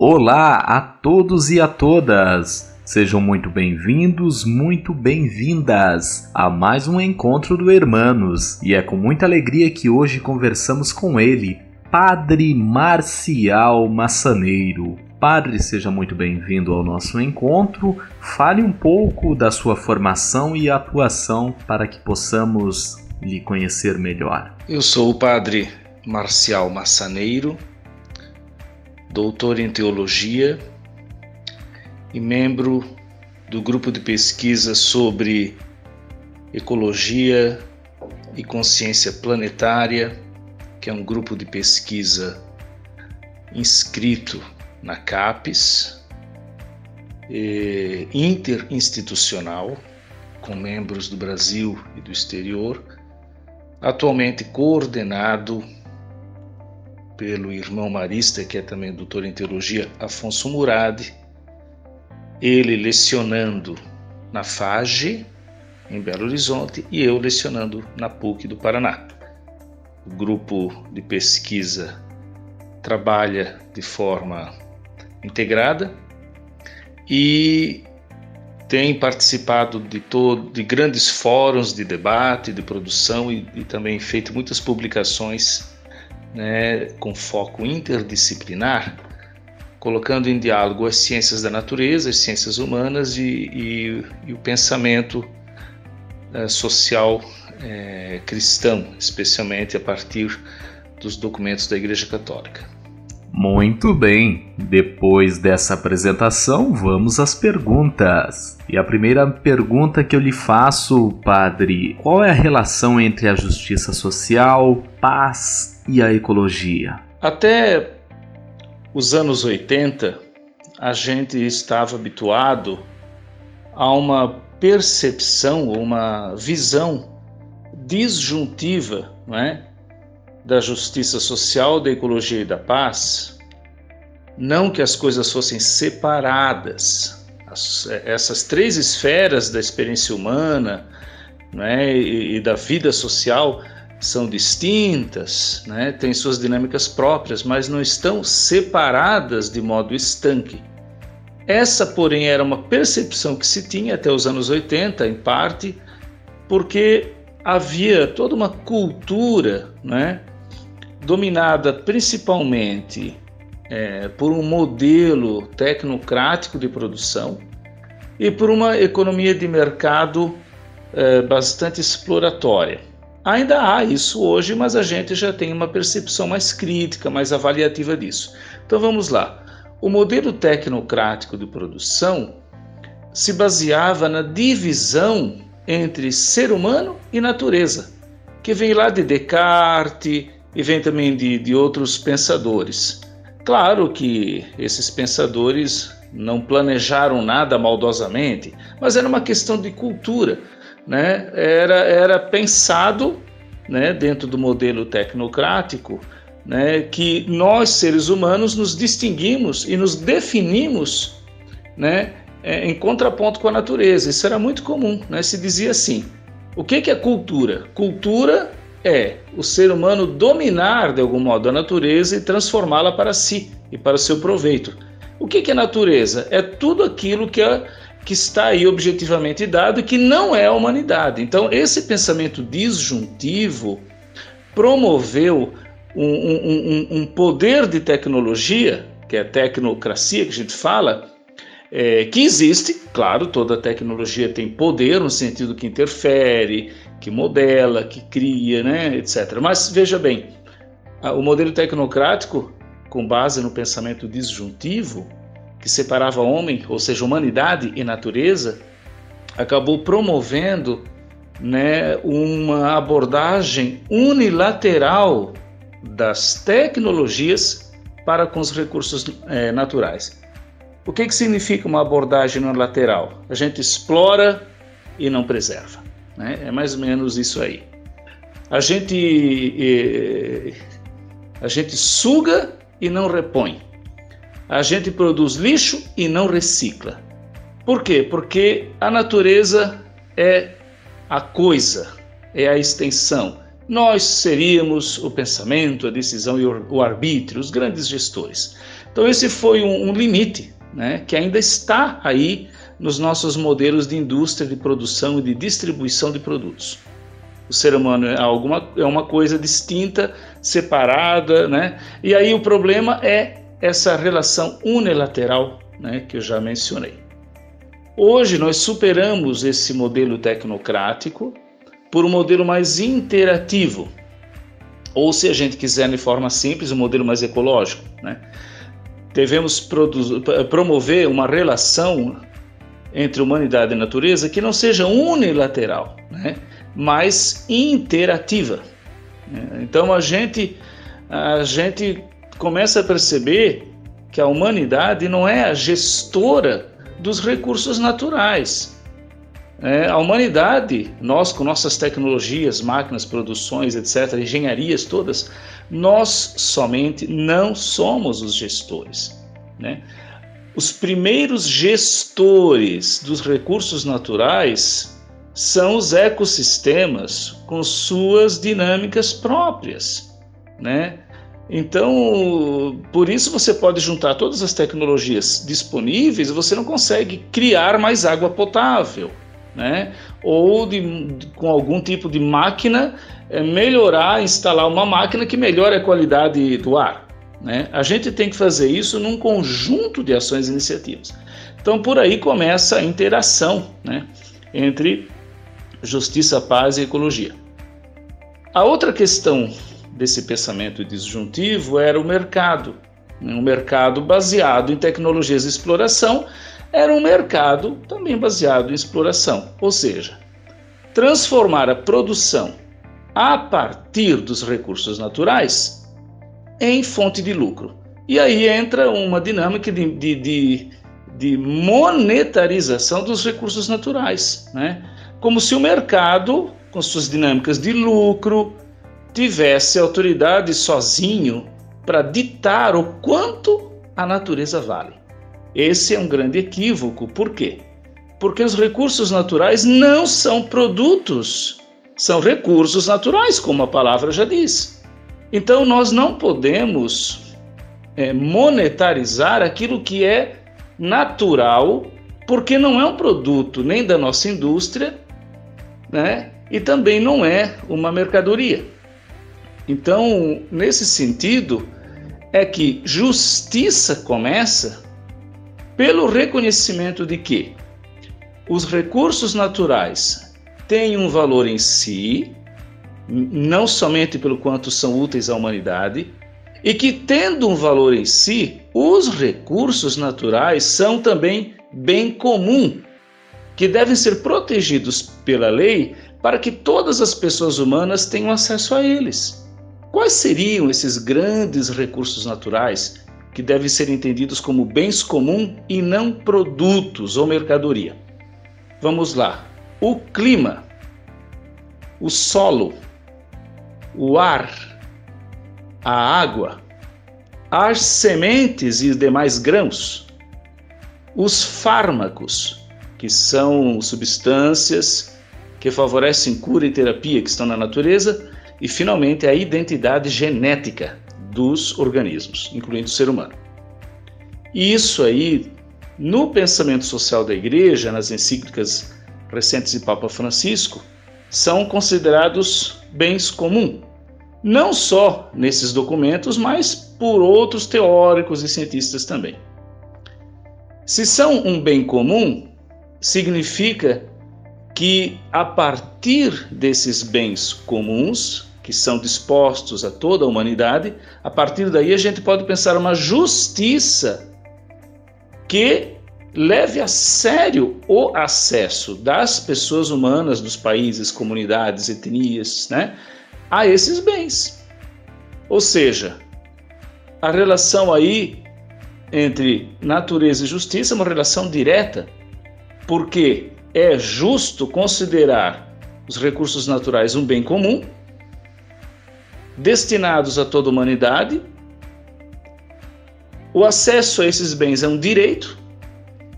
Olá a todos e a todas! Sejam muito bem-vindos, muito bem-vindas a mais um encontro do Hermanos. E é com muita alegria que hoje conversamos com ele, Padre Marcial Massaneiro. Padre, seja muito bem-vindo ao nosso encontro. Fale um pouco da sua formação e atuação para que possamos lhe conhecer melhor. Eu sou o Padre Marcial Massaneiro, doutor em teologia e membro do grupo de pesquisa sobre ecologia e consciência planetária, que é um grupo de pesquisa inscrito na CAPES, interinstitucional, com membros do Brasil e do exterior, atualmente coordenado pelo irmão marista, que é também doutor em teologia, Afonso Murad, ele lecionando na FAGE, em Belo Horizonte, e eu lecionando na PUC do Paraná. O grupo de pesquisa trabalha de forma integrada e tem participado de, todo, de grandes fóruns de debate, de produção e, e também feito muitas publicações né, com foco interdisciplinar, colocando em diálogo as ciências da natureza, as ciências humanas e, e, e o pensamento é, social é, cristão, especialmente a partir dos documentos da Igreja Católica. Muito bem, depois dessa apresentação, vamos às perguntas. E a primeira pergunta que eu lhe faço, padre, qual é a relação entre a justiça social, paz e a ecologia? Até os anos 80, a gente estava habituado a uma percepção, uma visão disjuntiva não é? da justiça social, da ecologia e da paz. Não que as coisas fossem separadas. As, essas três esferas da experiência humana não é? e, e da vida social são distintas, né, têm suas dinâmicas próprias, mas não estão separadas de modo estanque. Essa, porém, era uma percepção que se tinha até os anos 80, em parte, porque havia toda uma cultura né, dominada principalmente é, por um modelo tecnocrático de produção e por uma economia de mercado é, bastante exploratória. Ainda há isso hoje, mas a gente já tem uma percepção mais crítica, mais avaliativa disso. Então vamos lá. O modelo tecnocrático de produção se baseava na divisão entre ser humano e natureza, que vem lá de Descartes e vem também de, de outros pensadores. Claro que esses pensadores não planejaram nada maldosamente, mas era uma questão de cultura né, era, era pensado né, dentro do modelo tecnocrático né, que nós, seres humanos, nos distinguimos e nos definimos né, é, em contraponto com a natureza. Isso era muito comum. Né? Se dizia assim: o que, que é cultura? Cultura é o ser humano dominar de algum modo a natureza e transformá-la para si e para seu proveito. O que, que é natureza? É tudo aquilo que é que está aí objetivamente dado e que não é a humanidade. Então, esse pensamento disjuntivo promoveu um, um, um, poder de tecnologia, que é a tecnocracia que a gente fala, é, que existe, claro, toda tecnologia tem poder no sentido que interfere, que modela, que cria, né, etc. Mas veja bem, o modelo tecnocrático, com base no pensamento disjuntivo, que separava homem, ou seja, humanidade e natureza, acabou promovendo né, uma abordagem unilateral das tecnologias para com os recursos é, naturais. O que, que significa uma abordagem unilateral? A gente explora e não preserva. Né? É mais ou menos isso aí. A gente, é, a gente suga e não repõe a gente produz lixo e não recicla. Por quê? Porque a natureza é a coisa, é a extensão. Nós seríamos o pensamento, a decisão e o arbítrio, os grandes gestores. Então esse foi um, um limite, né, que ainda está aí nos nossos modelos de indústria de produção e de distribuição de produtos. O ser humano é, alguma, é uma coisa distinta, separada, né? E aí o problema é essa relação unilateral, né, que eu já mencionei. Hoje nós superamos esse modelo tecnocrático por um modelo mais interativo, ou se a gente quiser de forma simples, um modelo mais ecológico, né? Devemos promover uma relação entre humanidade e natureza que não seja unilateral, né? mas interativa. Né? Então a gente, a gente começa a perceber que a humanidade não é a gestora dos recursos naturais. É, a humanidade, nós com nossas tecnologias, máquinas, produções, etc., engenharias todas, nós somente não somos os gestores. Né? Os primeiros gestores dos recursos naturais são os ecossistemas com suas dinâmicas próprias, né? Então, por isso você pode juntar todas as tecnologias disponíveis, você não consegue criar mais água potável, né? Ou de, com algum tipo de máquina é, melhorar, instalar uma máquina que melhore a qualidade do ar. Né? A gente tem que fazer isso num conjunto de ações e iniciativas. Então, por aí começa a interação né, entre justiça, paz e ecologia. A outra questão desse pensamento disjuntivo era o mercado. Né? Um mercado baseado em tecnologias de exploração era um mercado também baseado em exploração, ou seja, transformar a produção a partir dos recursos naturais em fonte de lucro. E aí entra uma dinâmica de, de, de, de monetarização dos recursos naturais, né? como se o mercado, com suas dinâmicas de lucro, tivesse autoridade sozinho para ditar o quanto a natureza vale. Esse é um grande equívoco, por quê? Porque os recursos naturais não são produtos, são recursos naturais, como a palavra já diz. Então nós não podemos é, monetarizar aquilo que é natural, porque não é um produto nem da nossa indústria, né? E também não é uma mercadoria. Então, nesse sentido, é que justiça começa pelo reconhecimento de que os recursos naturais têm um valor em si, não somente pelo quanto são úteis à humanidade, e que, tendo um valor em si, os recursos naturais são também bem comum, que devem ser protegidos pela lei para que todas as pessoas humanas tenham acesso a eles. Quais seriam esses grandes recursos naturais que devem ser entendidos como bens comuns e não produtos ou mercadoria? Vamos lá. O clima, o solo, o ar, a água, as sementes e demais grãos, os fármacos, que são substâncias que favorecem cura e terapia que estão na natureza, e finalmente a identidade genética dos organismos, incluindo o ser humano. Isso aí, no pensamento social da Igreja, nas encíclicas recentes de Papa Francisco, são considerados bens comuns, não só nesses documentos, mas por outros teóricos e cientistas também. Se são um bem comum, significa que a partir desses bens comuns, que são dispostos a toda a humanidade, a partir daí a gente pode pensar uma justiça que leve a sério o acesso das pessoas humanas, dos países, comunidades, etnias, né, a esses bens. Ou seja, a relação aí entre natureza e justiça é uma relação direta, porque é justo considerar os recursos naturais um bem comum, destinados a toda a humanidade. O acesso a esses bens é um direito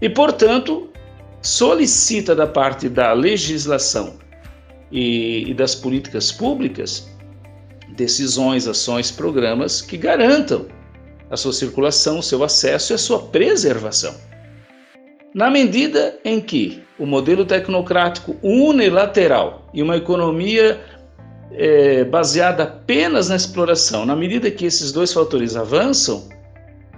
e, portanto, solicita da parte da legislação e, e das políticas públicas decisões, ações, programas que garantam a sua circulação, o seu acesso e a sua preservação. Na medida em que o modelo tecnocrático unilateral e uma economia é, baseada apenas na exploração, na medida que esses dois fatores avançam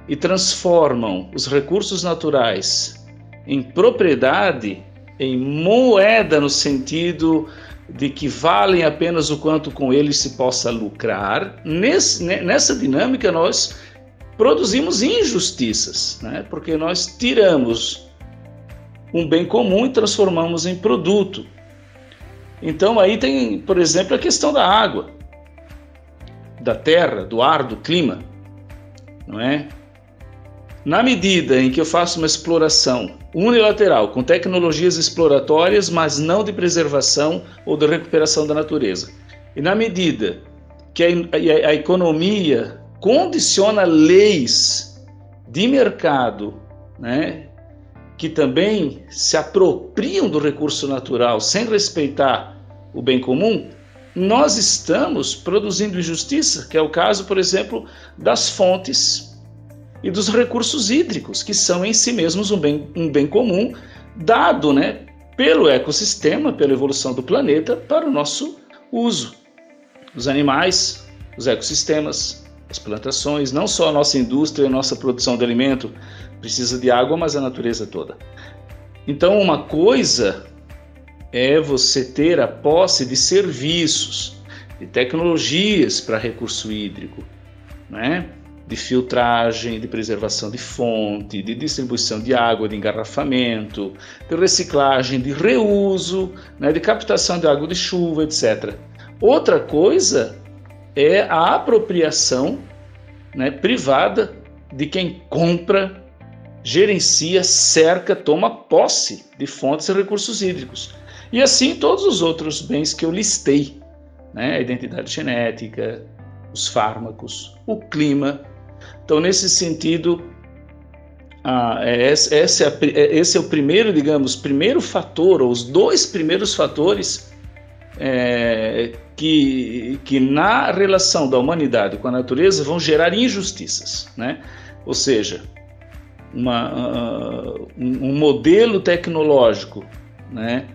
e transformam os recursos naturais em propriedade, em moeda no sentido de que valem apenas o quanto com eles se possa lucrar, nesse, nessa dinâmica nós produzimos injustiças, né? porque nós tiramos um bem comum e transformamos em produto. Então aí tem, por exemplo, a questão da água, da terra, do ar, do clima, não é? Na medida em que eu faço uma exploração unilateral com tecnologias exploratórias, mas não de preservação ou de recuperação da natureza, e na medida que a, a, a economia condiciona leis de mercado, né, que também se apropriam do recurso natural sem respeitar o bem comum, nós estamos produzindo injustiça, que é o caso, por exemplo, das fontes e dos recursos hídricos, que são em si mesmos um bem, um bem comum, dado né, pelo ecossistema, pela evolução do planeta, para o nosso uso. Os animais, os ecossistemas, as plantações, não só a nossa indústria, a nossa produção de alimento, precisa de água, mas a natureza toda. Então, uma coisa é você ter a posse de serviços, de tecnologias para recurso hídrico, né? de filtragem, de preservação de fonte, de distribuição de água, de engarrafamento, de reciclagem, de reuso, né? de captação de água de chuva, etc. Outra coisa é a apropriação né, privada de quem compra gerencia, cerca, toma posse de fontes e recursos hídricos. E assim todos os outros bens que eu listei, né? a identidade genética, os fármacos, o clima. Então, nesse sentido, ah, esse, esse, é, esse é o primeiro, digamos, primeiro fator, ou os dois primeiros fatores é, que, que na relação da humanidade com a natureza vão gerar injustiças, né? Ou seja, uma, uh, um modelo tecnológico né,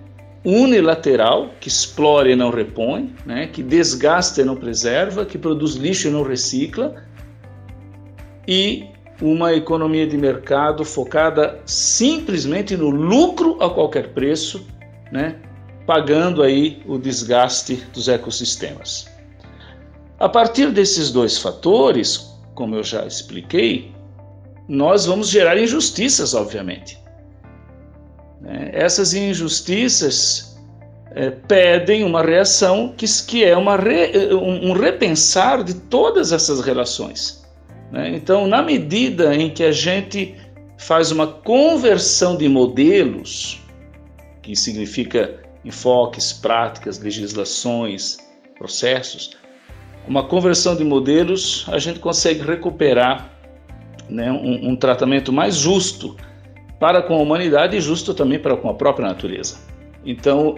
unilateral, que explora e não repõe, né, que desgasta e não preserva, que produz lixo e não recicla, e uma economia de mercado focada simplesmente no lucro a qualquer preço, né, pagando aí o desgaste dos ecossistemas. A partir desses dois fatores, como eu já expliquei, nós vamos gerar injustiças, obviamente. Né? Essas injustiças é, pedem uma reação que, que é uma re, um, repensar de todas essas relações. Né? Então, na medida em que a gente faz uma conversão de modelos, que significa enfoques, práticas, legislações, processos, uma conversão de modelos, a gente consegue recuperar né, um, um tratamento mais justo para com a humanidade e justo também para com a própria natureza. Então,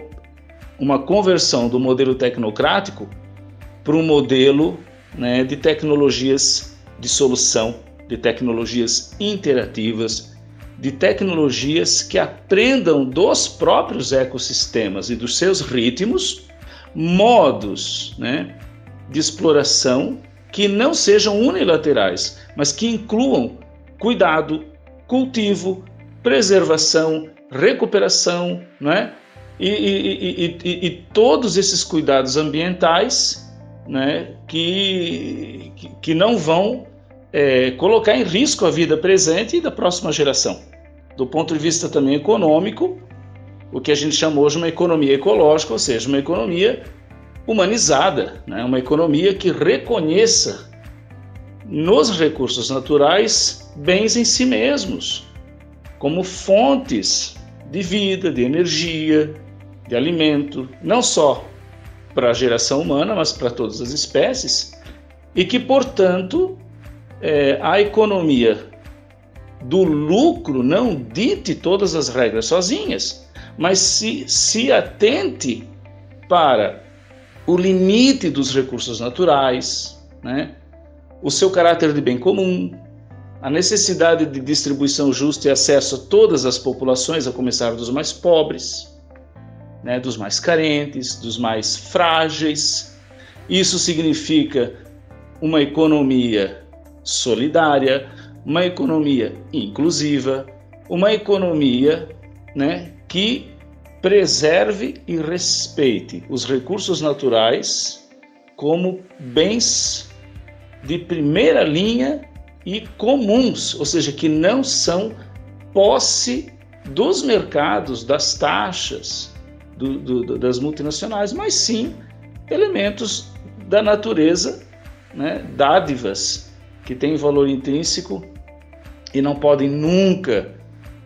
uma conversão do modelo tecnocrático para um modelo né, de tecnologias de solução, de tecnologias interativas, de tecnologias que aprendam dos próprios ecossistemas e dos seus ritmos, modos né, de exploração que não sejam unilaterais, mas que incluam cuidado, cultivo, preservação, recuperação, não é? E, e, e, e todos esses cuidados ambientais né, que, que não vão é, colocar em risco a vida presente e da próxima geração. Do ponto de vista também econômico, o que a gente chamou de uma economia ecológica, ou seja, uma economia humanizada, né? uma economia que reconheça nos recursos naturais bens em si mesmos, como fontes de vida, de energia, de alimento, não só para a geração humana, mas para todas as espécies, e que, portanto, é, a economia do lucro não dite todas as regras sozinhas, mas se, se atente para o limite dos recursos naturais, né? o seu caráter de bem comum, a necessidade de distribuição justa e acesso a todas as populações, a começar dos mais pobres, né, dos mais carentes, dos mais frágeis. Isso significa uma economia solidária, uma economia inclusiva, uma economia né, que preserve e respeite os recursos naturais como bens de primeira linha e comuns, ou seja, que não são posse dos mercados, das taxas, do, do, das multinacionais, mas sim elementos da natureza, né, dádivas que têm valor intrínseco e não podem nunca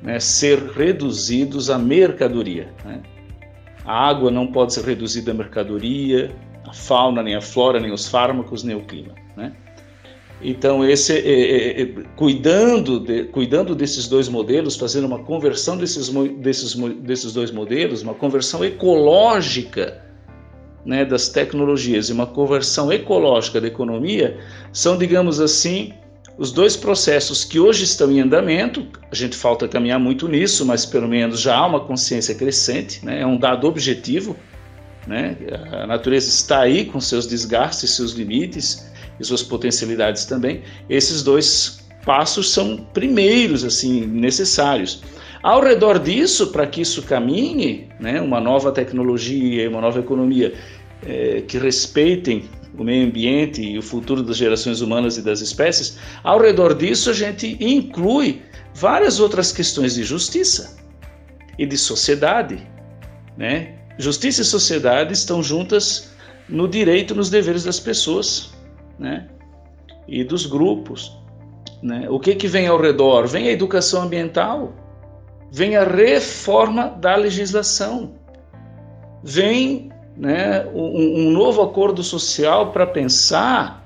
né, ser reduzidos à mercadoria. Né? A água não pode ser reduzida à mercadoria, a fauna, nem a flora, nem os fármacos, nem o clima. Né? Então, esse, é, é, é, cuidando, de, cuidando desses dois modelos, fazendo uma conversão desses, desses, desses dois modelos, uma conversão ecológica né, das tecnologias e uma conversão ecológica da economia, são, digamos assim, os dois processos que hoje estão em andamento. A gente falta caminhar muito nisso, mas pelo menos já há uma consciência crescente, né, é um dado objetivo. Né, a natureza está aí com seus desgastes, seus limites e suas potencialidades também. Esses dois passos são primeiros, assim, necessários. Ao redor disso, para que isso caminhe, né, uma nova tecnologia, uma nova economia é, que respeitem o meio ambiente e o futuro das gerações humanas e das espécies, ao redor disso a gente inclui várias outras questões de justiça e de sociedade. Né? Justiça e sociedade estão juntas no direito nos deveres das pessoas né? e dos grupos. Né? O que, que vem ao redor? Vem a educação ambiental, vem a reforma da legislação, vem né, um, um novo acordo social para pensar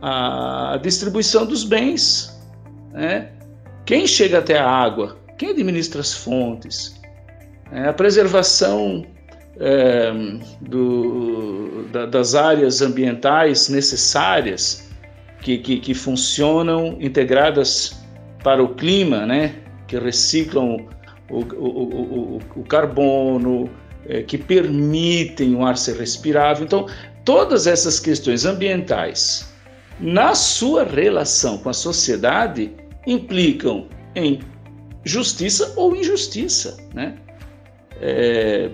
a distribuição dos bens. Né? Quem chega até a água? Quem administra as fontes? É, a preservação é, do, da, das áreas ambientais necessárias que, que, que, funcionam integradas para o clima, né? que reciclam o, o, o, o carbono, é, que permitem o ar ser respirável. Então, todas essas questões ambientais, na sua relação com a sociedade, implicam em justiça ou injustiça, né? É,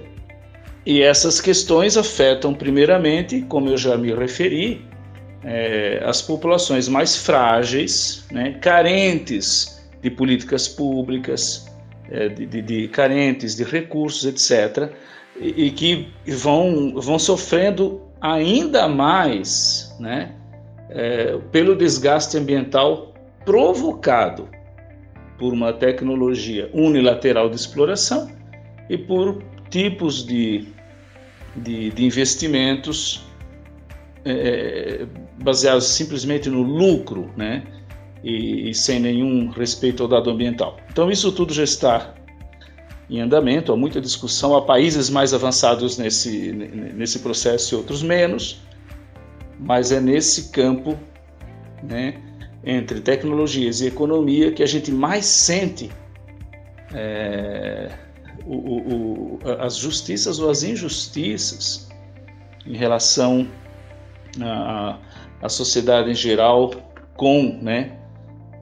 e essas questões afetam, primeiramente, como eu já me referi, é, as populações mais frágeis, né, carentes de políticas públicas, é, de, de, de, carentes de recursos, etc., e, que vão, vão sofrendo ainda mais né, é, pelo desgaste ambiental provocado por uma tecnologia unilateral de exploração e por tipos de de, de investimentos é, é, baseados simplesmente no lucro, né? E, e, sem nenhum respeito ao dado ambiental. Então isso tudo já está em andamento, há muita discussão, há países mais avançados nesse, nesse processo e outros menos, mas é nesse campo, né, entre tecnologias e economia que a gente mais sente é, o, o, as justiças ou as injustiças em relação à, à sociedade em geral com né,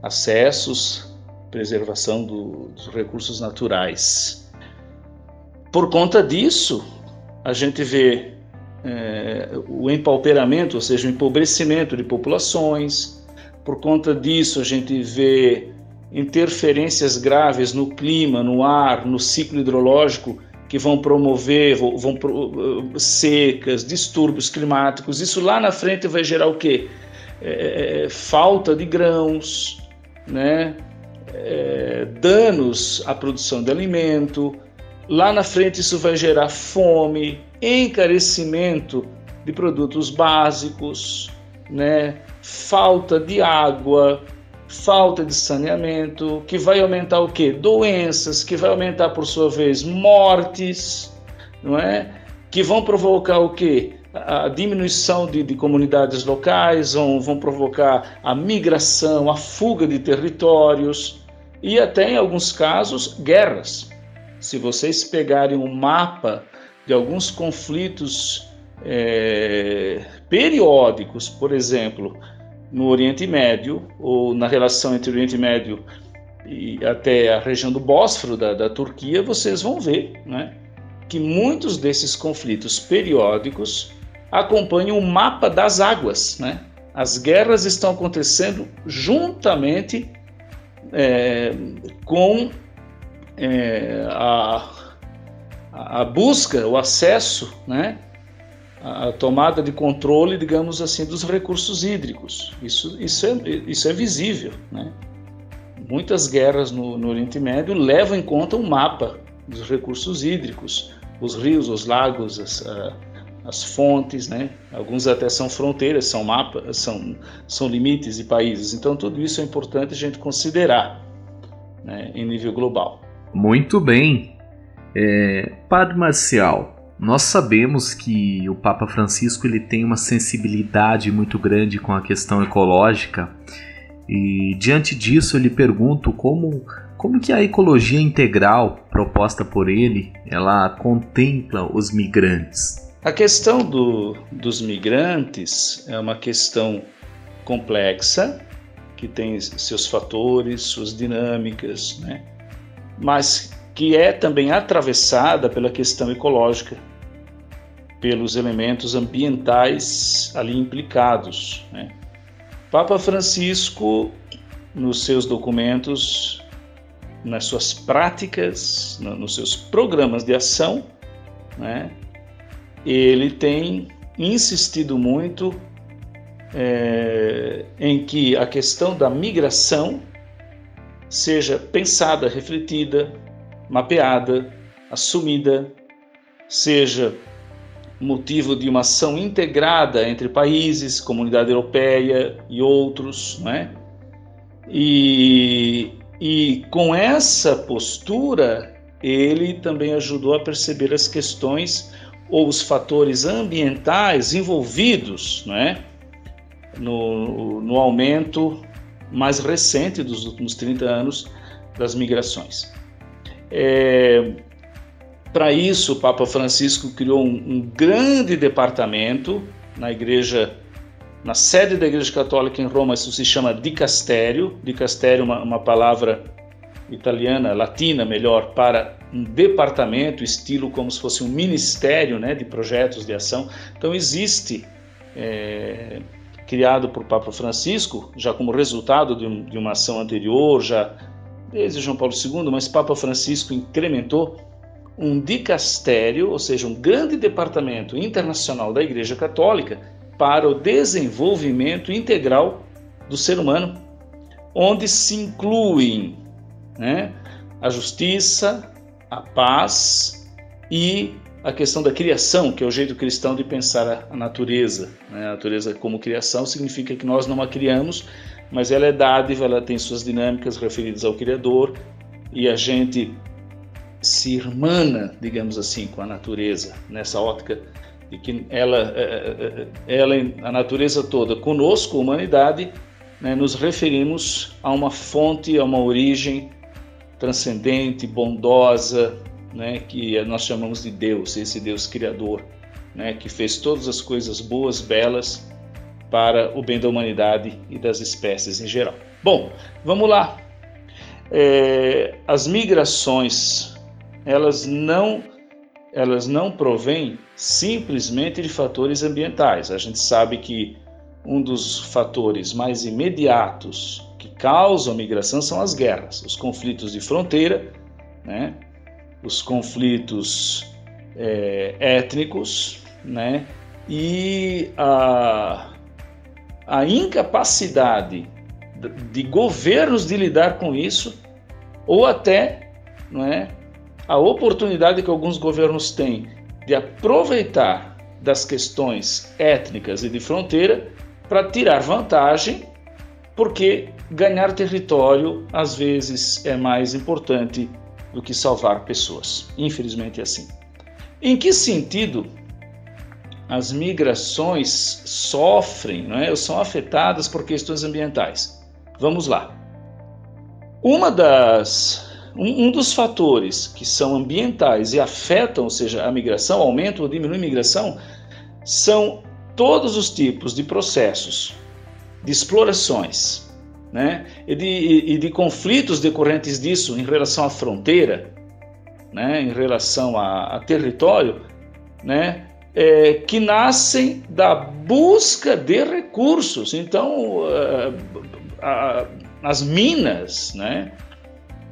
acessos, preservação do, dos recursos naturais. Por conta disso, a gente vê é, o empauperamento, ou seja, o empobrecimento de populações. Por conta disso, a gente vê interferências graves no clima, no ar, no ciclo hidrológico que vão promover vão, uh, secas, distúrbios climáticos. Isso lá na frente vai gerar o quê? É, é, é, falta de grãos, né? É, danos à produção de alimento. Lá na frente isso vai gerar fome, encarecimento de produtos básicos, né? falta de água, falta de saneamento, que vai aumentar o quê? Doenças, que vai aumentar por sua vez mortes, não é? Que vão provocar o quê? a diminuição de, de comunidades locais, vão, vão provocar a migração, a fuga de territórios e até, em alguns casos, guerras. Se vocês pegarem um mapa de alguns conflitos é, periódicos, por exemplo, no Oriente Médio, ou na relação entre o Oriente Médio e até a região do Bósforo da, da Turquia, vocês vão ver né, que muitos desses conflitos periódicos acompanham o mapa das águas. Né? As guerras estão acontecendo juntamente é, com é, a, a busca, o acesso, né, a tomada de controle, digamos assim, dos recursos hídricos. Isso, isso, é, isso é visível. Né? Muitas guerras no, no Oriente Médio levam em conta um mapa dos recursos hídricos, os rios, os lagos, as, as fontes, né? Alguns até são fronteiras, são mapas, são, são limites de países. Então tudo isso é importante a gente considerar né, em nível global. Muito bem. É, Padre Marcial, nós sabemos que o Papa Francisco ele tem uma sensibilidade muito grande com a questão ecológica e diante disso eu lhe pergunto como como que a ecologia integral proposta por ele ela contempla os migrantes. A questão do, dos migrantes é uma questão complexa que tem seus fatores, suas dinâmicas, né? mas que é também atravessada pela questão ecológica, pelos elementos ambientais ali implicados. Né? Papa Francisco, nos seus documentos, nas suas práticas, nos seus programas de ação, né? Ele tem insistido muito é, em que a questão da migração seja pensada, refletida, mapeada, assumida, seja motivo de uma ação integrada entre países, comunidade europeia e outros, não é? E, e com essa postura, ele também ajudou a perceber as questões ou os fatores ambientais envolvidos não é? no, no aumento mais recente dos últimos 30 anos das migrações. É, Para isso, o Papa Francisco criou um, um, grande departamento na igreja, na sede da Igreja Católica em Roma, isso se chama dicastério. Dicastério é uma, uma palavra italiana, latina melhor, para um departamento, estilo como se fosse um ministério né, de projetos de ação. Então existe, é, criado por Papa Francisco, já como resultado de, um, de uma ação anterior, já desde João Paulo II, mas Papa Francisco incrementou um dicastério, ou seja, um grande departamento internacional da Igreja Católica para o desenvolvimento integral do ser humano, onde se incluem né, a justiça, a paz e a questão da criação, que é o jeito cristão de pensar a natureza. Né? A natureza como criação significa que nós não a criamos, mas ela é dádiva, ela tem suas dinâmicas referidas ao Criador e a gente se irmana, digamos assim, com a natureza, nessa ótica de que ela, é, é, é, ela a natureza toda, conosco, a humanidade, né, nos referimos a uma fonte, a uma origem transcendente, bondosa, né, que nós chamamos de Deus, esse Deus criador, né, que fez todas as coisas boas, belas para o bem da humanidade e das espécies em geral. Bom, vamos lá. É, as migrações, elas não, elas não provêm simplesmente de fatores ambientais. A gente sabe que um dos fatores mais imediatos que causam migração são as guerras, os conflitos de fronteira, né? os conflitos é, étnicos, né? e a, a incapacidade de governos de lidar com isso, ou até não é, a oportunidade que alguns governos têm de aproveitar das questões étnicas e de fronteira para tirar vantagem, porque ganhar território às vezes é mais importante do que salvar pessoas. Infelizmente é assim. Em que sentido as migrações sofrem, não é? são afetadas por questões ambientais. Vamos lá. Uma das, um, dos fatores que são ambientais e afetam, ou seja, a migração, aumentam ou diminuem a migração, são todos os tipos de processos, de explorações, né? e, de, e de conflitos decorrentes disso em relação à fronteira, né? em relação a, a território, né? É, que nascem da busca de recursos. Então, uh, as minas, né?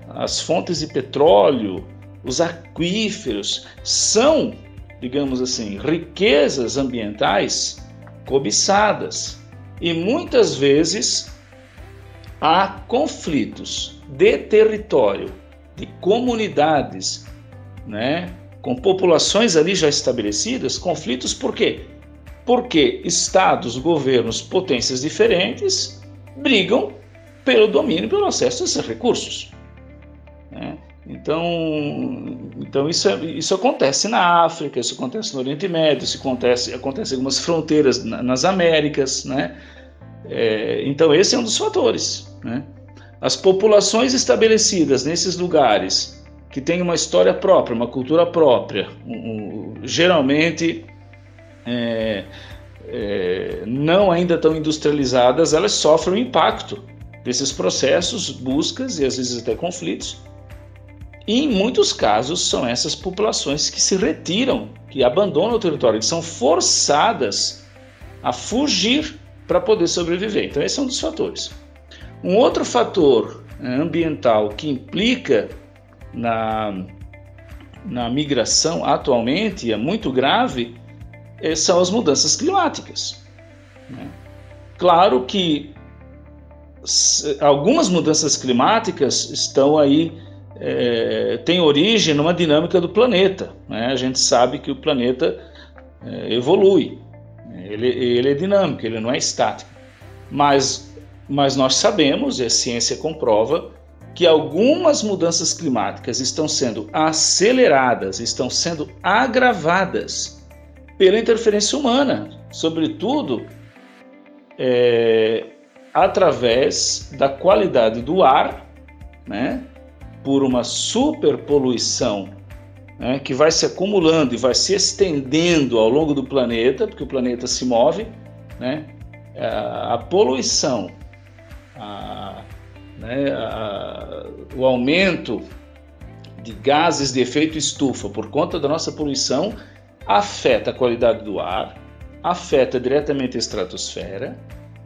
as fontes de petróleo, os aquíferos, são, digamos assim, riquezas ambientais cobiçadas. E muitas vezes há conflitos de território, de comunidades, né? com populações ali já estabelecidas, conflitos por quê? Porque estados, governos, potências diferentes brigam pelo domínio, pelo acesso a esses recursos. Então, então isso, é, isso acontece na África, isso acontece no Oriente Médio, isso acontece, acontece em algumas fronteiras na, nas Américas, né? É, então esse é um dos fatores, né? As populações estabelecidas nesses lugares que têm uma história própria, uma cultura própria, um, um, geralmente é, é, não ainda tão industrializadas, elas sofrem o impacto desses processos, buscas e às vezes até conflitos. E em muitos casos são essas populações que se retiram, que abandonam o território, que são forçadas a fugir para poder sobreviver. Então, esse é um dos fatores. Um outro fator né, ambiental que implica na, na migração atualmente, é muito grave, é, são as mudanças climáticas. Né? Claro que algumas mudanças climáticas estão aí, é, têm origem numa dinâmica do planeta. Né? A gente sabe que o planeta é, evolui, ele, ele é dinâmico, ele não é estático. Mas, mas nós sabemos, e a ciência comprova, que algumas mudanças climáticas estão sendo aceleradas, estão sendo agravadas pela interferência humana, sobretudo é, através da qualidade do ar, né, por uma superpoluição né, que vai se acumulando e vai se estendendo ao longo do planeta, porque o planeta se move, né, a, poluição, a, né, a, o aumento de gases de efeito estufa por conta da nossa poluição afeta a qualidade do ar, afeta diretamente a estratosfera,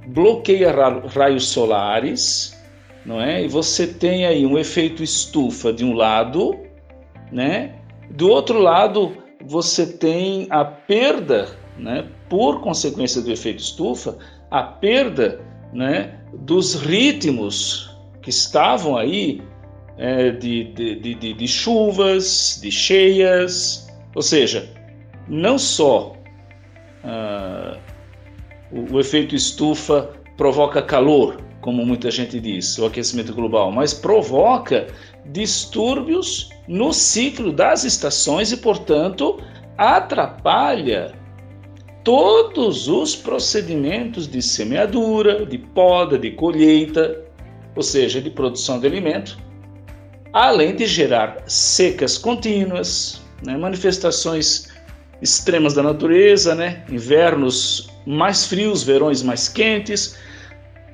bloqueia raios solares, não é? E você tem aí um efeito estufa de um lado, né? Do outro lado, você tem a perda, né, por consequência do efeito estufa, a perda, né, dos ritmos que estavam aí é, de, de, de, de chuvas, de cheias, ou seja, não só uh, o, o efeito estufa provoca calor, como muita gente diz, o aquecimento global, mas provoca distúrbios no ciclo das estações e, portanto, atrapalha todos os procedimentos de semeadura, de poda, de colheita, ou seja, de produção de alimento, além de gerar secas contínuas, né, manifestações extremas da natureza, né, invernos mais frios, verões mais quentes,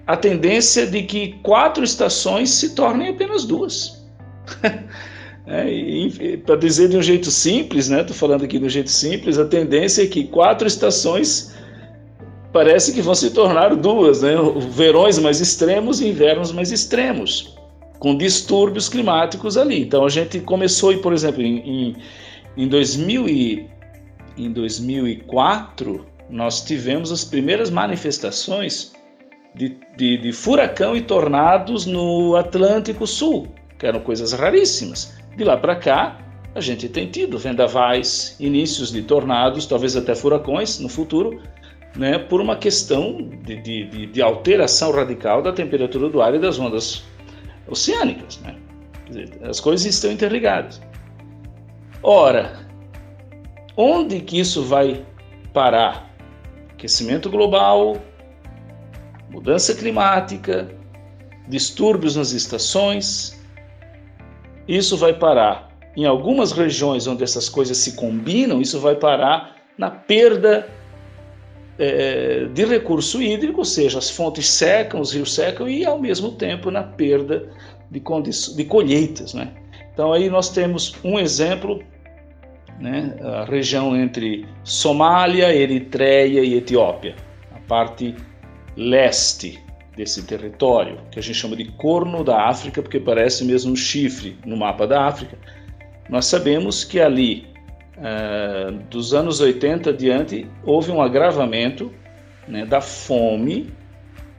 a tendência de que quatro estações se tornem apenas duas. é, Para dizer de um jeito simples, né? Estou falando aqui de um jeito simples, a tendência é que quatro estações parece que vão se tornar duas, né? Verões mais extremos e invernos mais extremos, com distúrbios climáticos ali. Então a gente começou, por exemplo, em, em, em, 2000 e, em 2004, nós tivemos as primeiras manifestações de, de, de furacão e tornados no Atlântico Sul, que eram coisas raríssimas. De lá para cá, a gente tem tido vendavais, inícios de tornados, talvez até furacões no futuro, né, por uma questão de, de, de, alteração radical da temperatura do ar e das ondas oceânicas. Né? Dizer, as coisas estão interligadas. Ora, onde que isso vai parar aquecimento global, mudança climática, distúrbios nas estações. Isso vai parar em algumas regiões onde essas coisas se combinam, isso vai parar na perda é, de recurso hídrico, ou seja, as fontes secam, os rios secam, e ao mesmo tempo na perda de, de colheitas. Né? Então aí nós temos um exemplo, né, a região entre Somália, Eritreia e Etiópia, a parte leste desse território, que a gente chama de Corno da África, porque parece mesmo um chifre no mapa da África. Nós sabemos que ali, uh, dos anos 80 adiante, houve um agravamento né, da fome,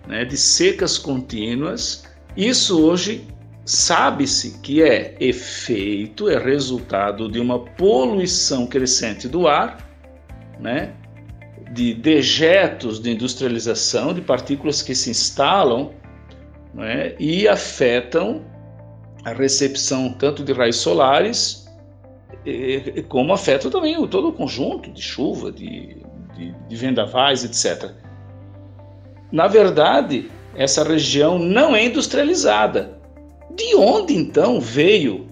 né, de secas contínuas. Isso hoje sabe-se que é efeito, é resultado de uma poluição crescente do ar, né? De dejetos de industrialização, de partículas que se instalam né? e afetam a recepção tanto de raios solares, como afeta também todo o conjunto de chuva, de, de, de vendavais, etc. Na verdade, essa região não é industrializada, de onde então veio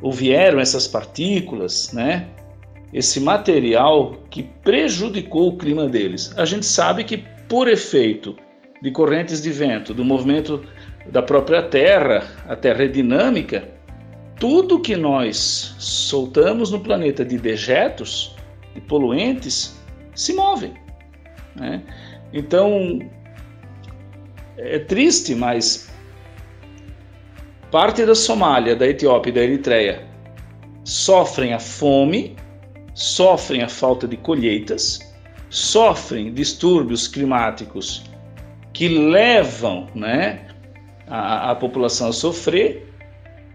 ou vieram essas partículas, né? Esse material que prejudicou o clima deles. A gente sabe que por efeito de correntes de vento, do movimento da própria Terra, a Terra é dinâmica, tudo que nós soltamos no planeta de dejetos, de poluentes, se move. Né? Então, é triste, mas parte da Somália, da Etiópia e da Eritreia sofrem a fome, sofrem a falta de colheitas, sofrem distúrbios climáticos que levam né, a, a população a sofrer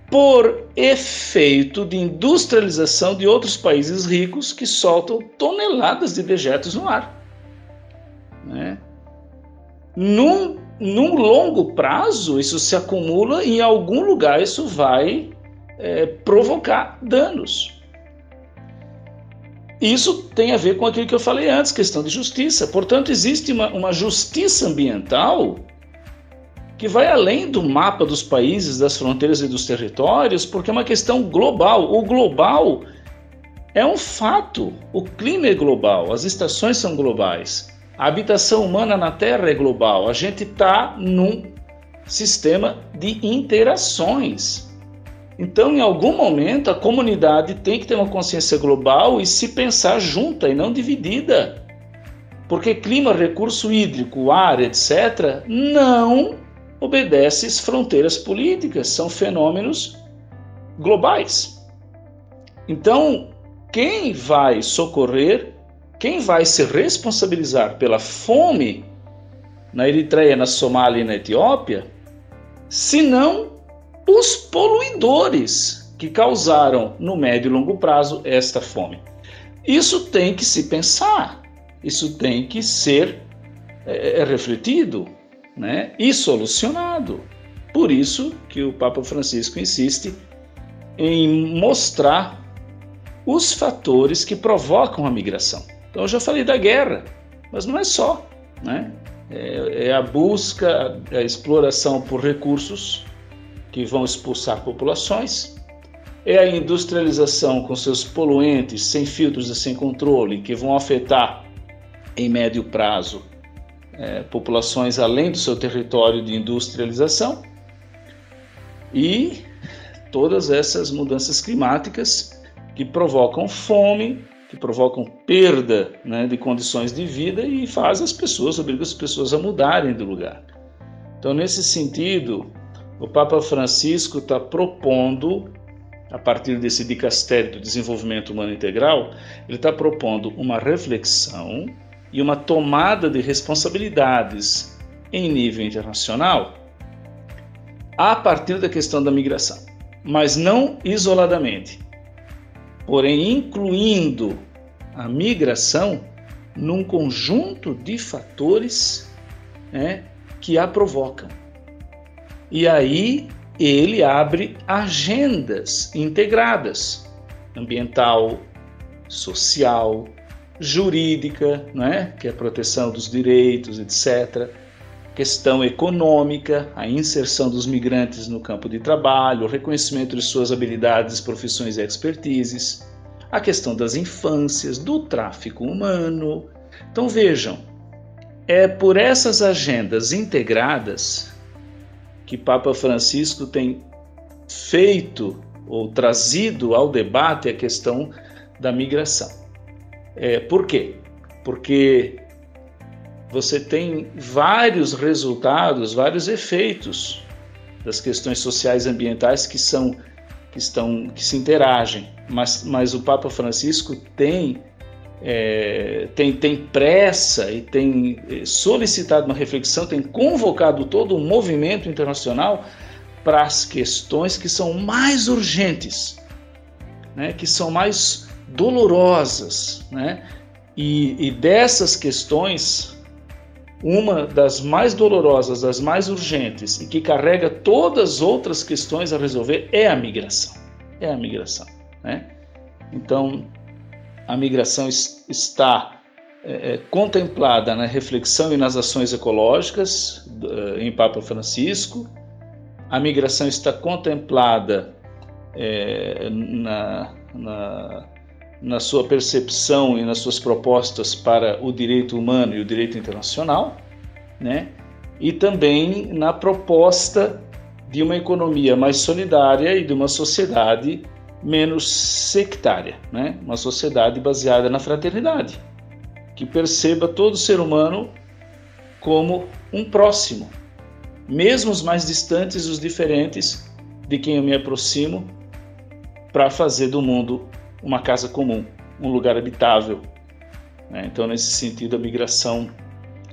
por efeito de industrialização de outros países ricos que soltam toneladas de dejetos no ar. Né? Num num longo prazo, isso se acumula e em algum lugar isso vai é, provocar danos. Isso tem a ver com aquilo que eu falei antes, questão de justiça. Portanto, existe uma, uma justiça ambiental que vai além do mapa dos países, das fronteiras e dos territórios, porque é uma questão global. O global é um fato. O clima é global, as estações são globais. A habitação humana na Terra é global. A gente está num sistema de interações. Então, em algum momento, a comunidade tem que ter uma consciência global e se pensar junta e não dividida. Porque clima, recurso hídrico, ar, etc., não obedece às fronteiras políticas, são fenômenos globais. Então, quem vai socorrer quem vai se responsabilizar pela fome na Eritreia, na Somália e na Etiópia, senão os poluidores que causaram no médio e longo prazo esta fome? Isso tem que se pensar, isso tem que ser é, é refletido né, e solucionado. Por isso que o Papa Francisco insiste em mostrar os fatores que provocam a migração. Então eu já falei da guerra, mas não é só, né? É, é a busca, a exploração por recursos que vão expulsar populações, é a industrialização com seus poluentes sem filtros e sem controle que vão afetar em médio prazo é, populações além do seu território de industrialização e todas essas mudanças climáticas que provocam fome, que provocam perda né, de condições de vida e faz as pessoas, obriga as pessoas a mudarem do lugar. Então, nesse sentido, o Papa Francisco está propondo, a partir desse dicastério do desenvolvimento humano integral, ele está propondo uma reflexão e uma tomada de responsabilidades em nível internacional a partir da questão da migração, mas não isoladamente porém incluindo a migração num conjunto de fatores né, que a provocam. E aí ele abre agendas integradas ambiental, social, jurídica, não é? que é a proteção dos direitos, etc. Questão econômica, a inserção dos migrantes no campo de trabalho, o reconhecimento de suas habilidades, profissões e expertises, a questão das infâncias, do tráfico humano. Então vejam, é por essas agendas integradas que Papa Francisco tem feito ou trazido ao debate a questão da migração. É, por quê? Porque você tem vários resultados, vários efeitos das questões sociais e ambientais que são que estão que se interagem, mas, mas o Papa Francisco tem é, tem, tem pressa e tem é, solicitado uma reflexão, tem convocado todo o movimento internacional para as questões que são mais urgentes, né, que são mais dolorosas. Né? E, e dessas questões, uma das mais dolorosas, das mais urgentes e que carrega todas as outras questões a resolver é a migração. É a migração. Né? Então, a migração está é, é, contemplada na reflexão e nas ações ecológicas é, em Papa Francisco. A migração está contemplada é, na, na na sua percepção e nas suas propostas para o direito humano e o direito internacional, né? E também na proposta de uma economia mais solidária e de uma sociedade menos sectária, né? Uma sociedade baseada na fraternidade, que perceba todo ser humano como um próximo, mesmo os mais distantes, os diferentes de quem eu me aproximo, para fazer do mundo uma casa comum, um lugar habitável. Né? Então, nesse sentido, a migração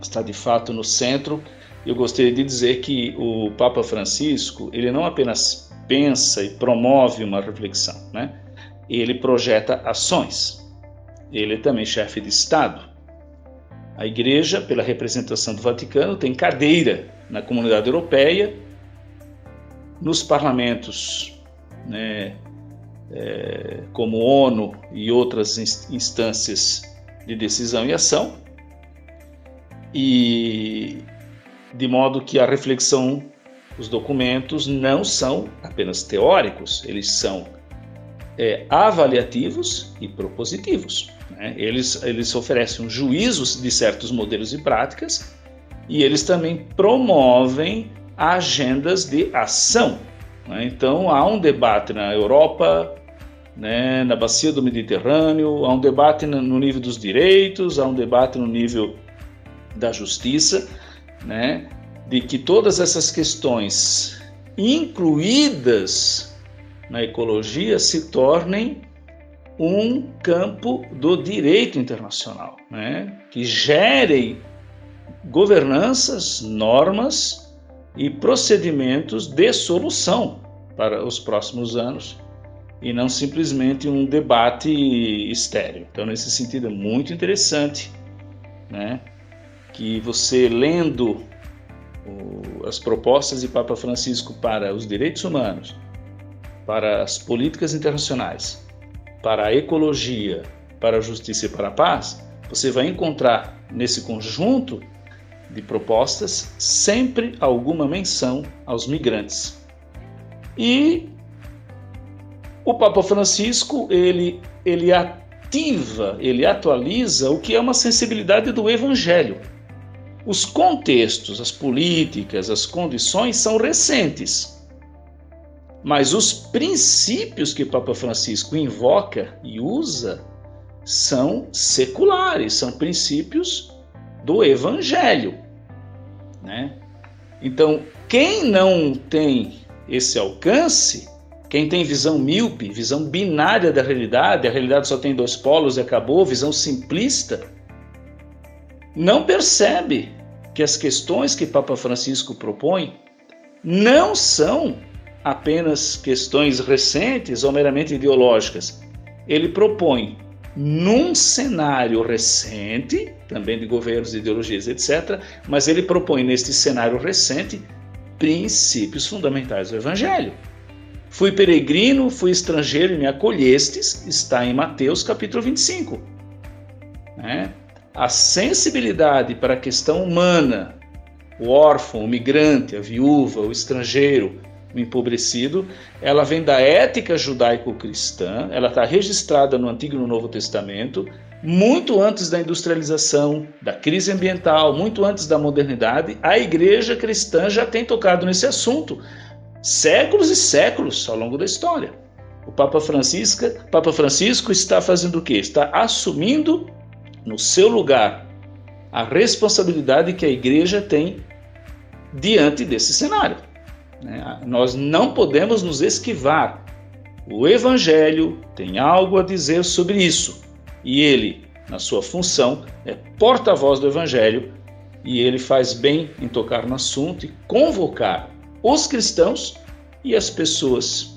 está de fato no centro. Eu gostaria de dizer que o Papa Francisco ele não apenas pensa e promove uma reflexão, né? ele projeta ações. Ele é também chefe de Estado. A Igreja, pela representação do Vaticano, tem cadeira na comunidade europeia, nos parlamentos né, é, como ONU e outras instâncias de decisão e ação, e de modo que a reflexão, os documentos não são apenas teóricos, eles são é, avaliativos e propositivos. Né? Eles, eles oferecem juízos de certos modelos e práticas e eles também promovem agendas de ação né? Então há um debate na Europa, né, na bacia do Mediterrâneo, há um debate no nível dos direitos, há um debate no nível da justiça, né, de que todas essas questões incluídas na ecologia se tornem um campo do direito internacional, né, que gerem governanças, normas e procedimentos de solução para os próximos anos e não simplesmente um debate estéreo. Então, nesse sentido, é muito interessante né, que você lendo o, as propostas de Papa Francisco para os direitos humanos, para as políticas internacionais, para a ecologia, para a justiça e para a paz, você vai encontrar nesse conjunto de propostas sempre alguma menção aos migrantes. E o Papa Francisco, ele, ele ativa, ele atualiza o que é uma sensibilidade do evangelho. Os contextos, as políticas, as condições são recentes. Mas os princípios que o Papa Francisco invoca e usa são seculares, são princípios do Evangelho. Né? Então, quem não tem esse alcance, quem tem visão míope, visão binária da realidade, a realidade só tem dois polos e acabou, visão simplista, não percebe que as questões que Papa Francisco propõe não são apenas questões recentes ou meramente ideológicas. Ele propõe num cenário recente, também de governos, ideologias, etc., mas ele propõe neste cenário recente princípios fundamentais do Evangelho. Fui peregrino, fui estrangeiro e me acolhestes, está em Mateus capítulo 25. né, a sensibilidade para a questão humana, o órfão, o migrante, a viúva, o estrangeiro, o empobrecido, ela vem da ética judaico-cristã, ela está registrada no Antigo e no Novo Testamento, muito antes da industrialização, da crise ambiental, muito antes da modernidade, a igreja cristã já tem tocado nesse assunto séculos e séculos ao longo da história. O Papa Francisco, Papa Francisco está fazendo o quê? Está assumindo no seu lugar a responsabilidade que a igreja tem diante desse cenário. Né? Nós não podemos nos esquivar. O Evangelho tem algo a dizer sobre isso. E ele, na sua função, é porta-voz do Evangelho e ele faz bem em tocar no assunto e convocar os cristãos e as pessoas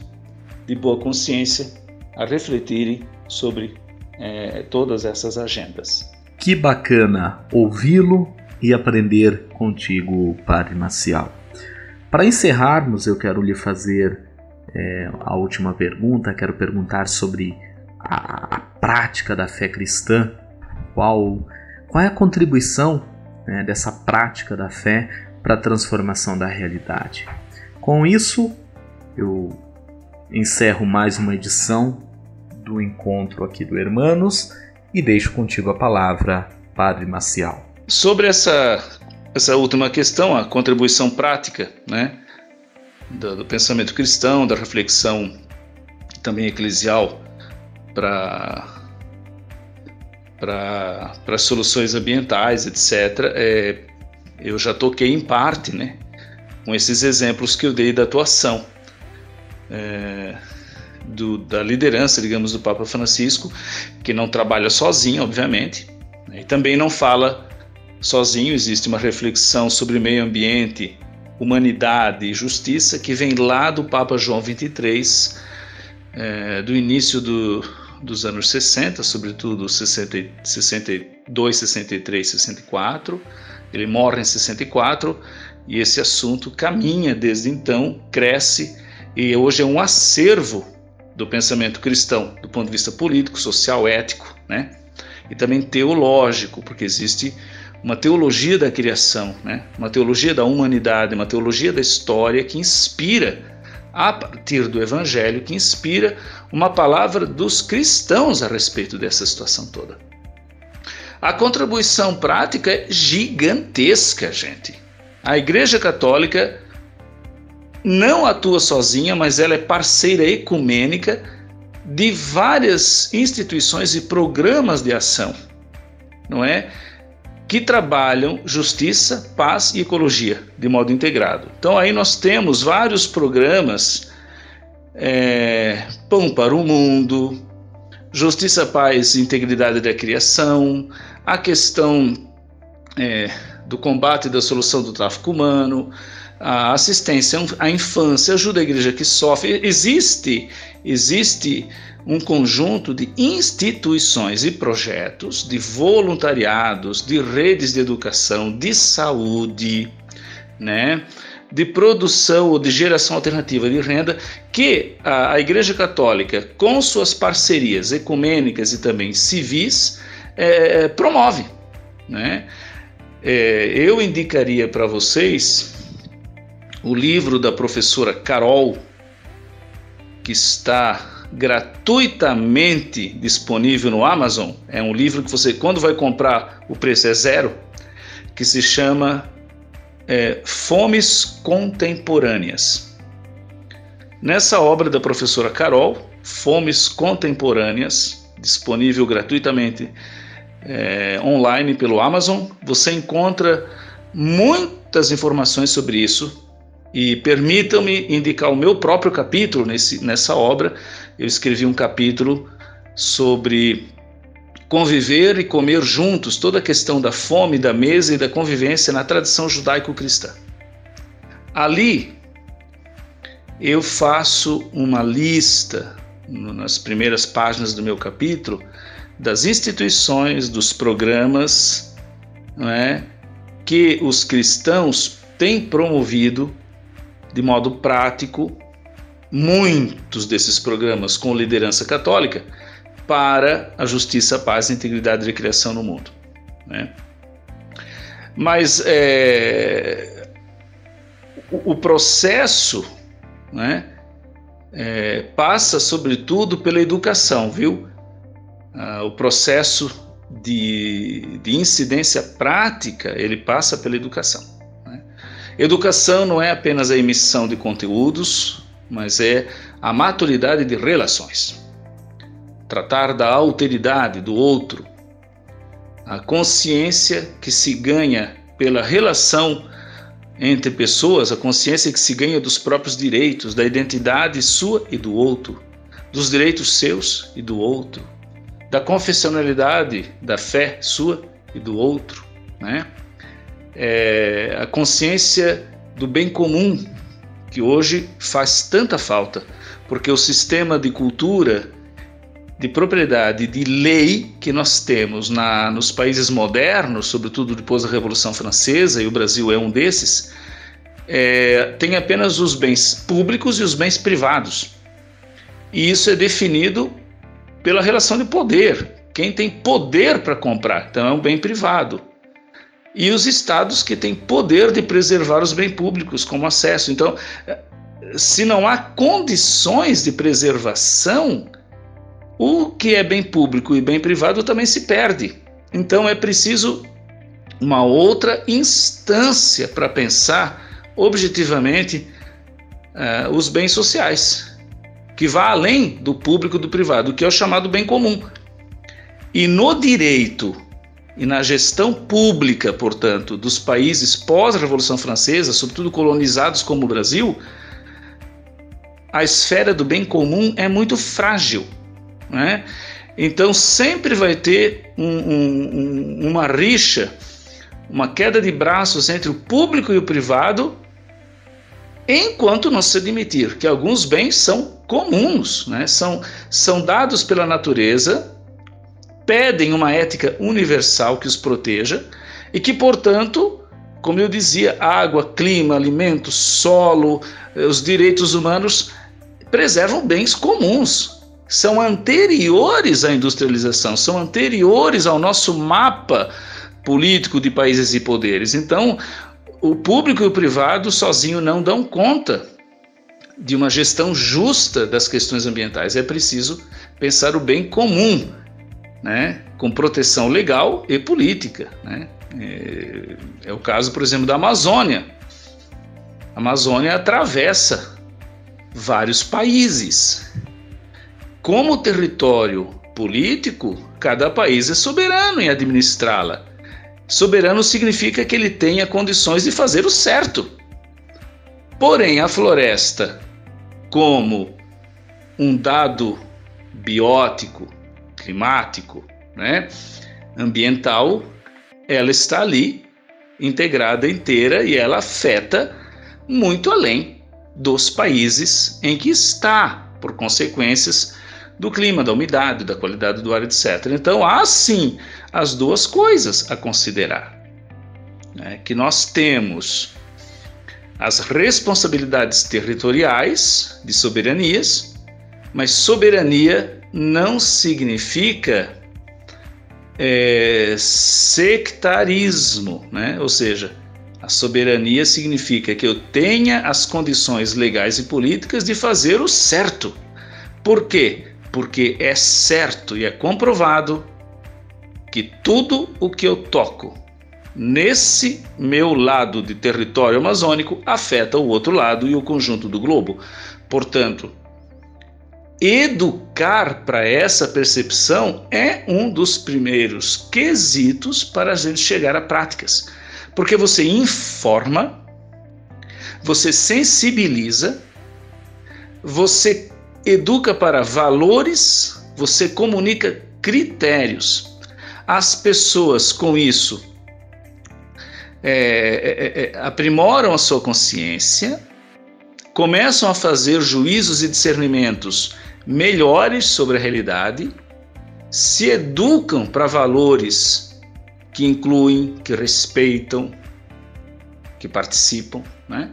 de boa consciência a refletirem sobre é, todas essas agendas. Que bacana ouvi-lo e aprender contigo, Padre Maciel. Para encerrarmos, eu quero lhe fazer é, a última pergunta. Quero perguntar sobre a, a, prática da fé cristã. Qual, qual é a contribuição né, dessa prática da fé para a transformação da realidade? Com isso, eu encerro mais uma edição do encontro aqui do Hermanos e deixo contigo a palavra, Padre Maciel. Sobre essa, essa última questão, a contribuição prática né, do, do pensamento cristão, da reflexão também eclesial para para soluções ambientais, etc. É, eu já toquei em parte, né, com esses exemplos que eu dei da atuação é, do, da liderança, digamos, do Papa Francisco, que não trabalha sozinho, obviamente, né, e também não fala sozinho. Existe uma reflexão sobre meio ambiente, humanidade e justiça que vem lá do Papa João 23, é, do início do, dos anos 60, sobretudo 60, 62, 63, 64. Ele morre em 64 e esse assunto caminha desde então, cresce e hoje é um acervo do pensamento cristão, do ponto de vista político, social, ético, né? E também teológico, porque existe uma teologia da criação, né? Uma teologia da humanidade, uma teologia da história que inspira a partir do evangelho que inspira uma palavra dos cristãos a respeito dessa situação toda. A contribuição prática é gigantesca, gente. A Igreja Católica não atua sozinha, mas ela é parceira ecumênica de várias instituições e programas de ação, não é? Que trabalham justiça, paz e ecologia de modo integrado. Então aí nós temos vários programas, é, Pão para o Mundo, Justiça, Paz e Integridade da Criação, a questão é, do combate e da solução do tráfico humano, a assistência à infância, ajuda a igreja que sofre. Existe, existe um conjunto de instituições e projetos, de voluntariados, de redes de educação, de saúde, né? de produção ou de geração alternativa de renda que a, a Igreja Católica, com suas parcerias ecumênicas e também civis, é, promove. Né? É, eu indicaria para vocês o livro da professora Carol, que está gratuitamente disponível no Amazon. É um livro que você, quando vai comprar, o preço é zero, que se chama é, Fomes Contemporâneas. Nessa obra da professora Carol, Fomes Contemporâneas, disponível gratuitamente é, online pelo Amazon, você encontra muitas informações sobre isso e permitam-me indicar o meu próprio capítulo nesse, nessa obra. Eu escrevi um capítulo sobre conviver e comer juntos, toda a questão da fome, da mesa e da convivência na tradição judaico-cristã. Ali eu faço uma lista nas primeiras páginas do meu capítulo das instituições, dos programas é, que os cristãos têm promovido de modo prático, muitos desses programas com liderança católica para a justiça, paz e integridade de criação no mundo. Né? Mas é, o, o, processo né, é, passa, sobretudo, pela educação, viu? Ah, o processo de, de, incidência prática ele passa pela educação. Educação não é apenas a emissão de conteúdos, mas é a maturidade de relações. Tratar da alteridade do outro, a consciência que se ganha pela relação entre pessoas, a consciência que se ganha dos próprios direitos, da identidade sua e do outro, dos direitos seus e do outro, da confessionalidade da fé sua e do outro, né? É, a consciência do bem comum que hoje faz tanta falta, porque o sistema de cultura, de propriedade, de lei que nós temos na, nos países modernos, sobretudo depois da Revolução Francesa, e o Brasil é um desses, é, tem apenas os bens públicos e os bens privados. E isso é definido pela relação de poder. Quem tem poder para comprar, então é um bem privado. E os estados que têm poder de preservar os bens públicos como acesso. Então, se não há condições de preservação, o que é bem público e bem privado também se perde. Então é preciso uma outra instância para pensar objetivamente uh, os bens sociais que vá além do público e do privado, que é o chamado bem comum. E no direito e na gestão pública, portanto, dos países pós-Revolução Francesa, sobretudo colonizados como o Brasil, a esfera do bem comum é muito frágil. Né? Então sempre vai ter um, um, uma rixa, uma queda de braços entre o público e o privado, enquanto não se admitir que alguns bens são comuns, né? são, são dados pela natureza, pedem uma ética universal que os proteja e que, portanto, como eu dizia, água, clima, alimento, solo, eh, os direitos humanos preservam bens comuns. São anteriores à industrialização, são anteriores ao nosso mapa político de países e poderes. Então, o público e o privado sozinho não dão conta de uma gestão justa das questões ambientais. É preciso pensar o bem comum, né, com proteção legal e política. Né? É, é o caso, por exemplo, da Amazônia. A Amazônia atravessa vários países. Como território político, cada país é soberano em administrá-la. Soberano significa que ele tenha condições de fazer o certo. Porém, a floresta como um dado biótico, climático, né, ambiental, ela está ali integrada inteira e ela afeta muito além dos países em que está, por consequências do clima, da umidade, da qualidade do ar, etc. Então há sim as duas coisas a considerar. Né? Que nós temos as responsabilidades territoriais de soberanias, mas soberania não significa é, sectarismo, né? ou seja, a soberania significa que eu tenha as condições legais e políticas de fazer o certo. Por quê? Porque é certo e é comprovado que tudo o que eu toco nesse meu lado de território amazônico afeta o outro lado e o conjunto do globo. Portanto, educar para essa percepção é um dos primeiros quesitos para a gente chegar a práticas. Porque você informa, você sensibiliza, você educa para valores, você comunica critérios. As pessoas com isso é, é, é, aprimoram a sua consciência, começam a fazer juízos e discernimentos melhores sobre a realidade, se educam para valores que incluem, que respeitam, que participam, né?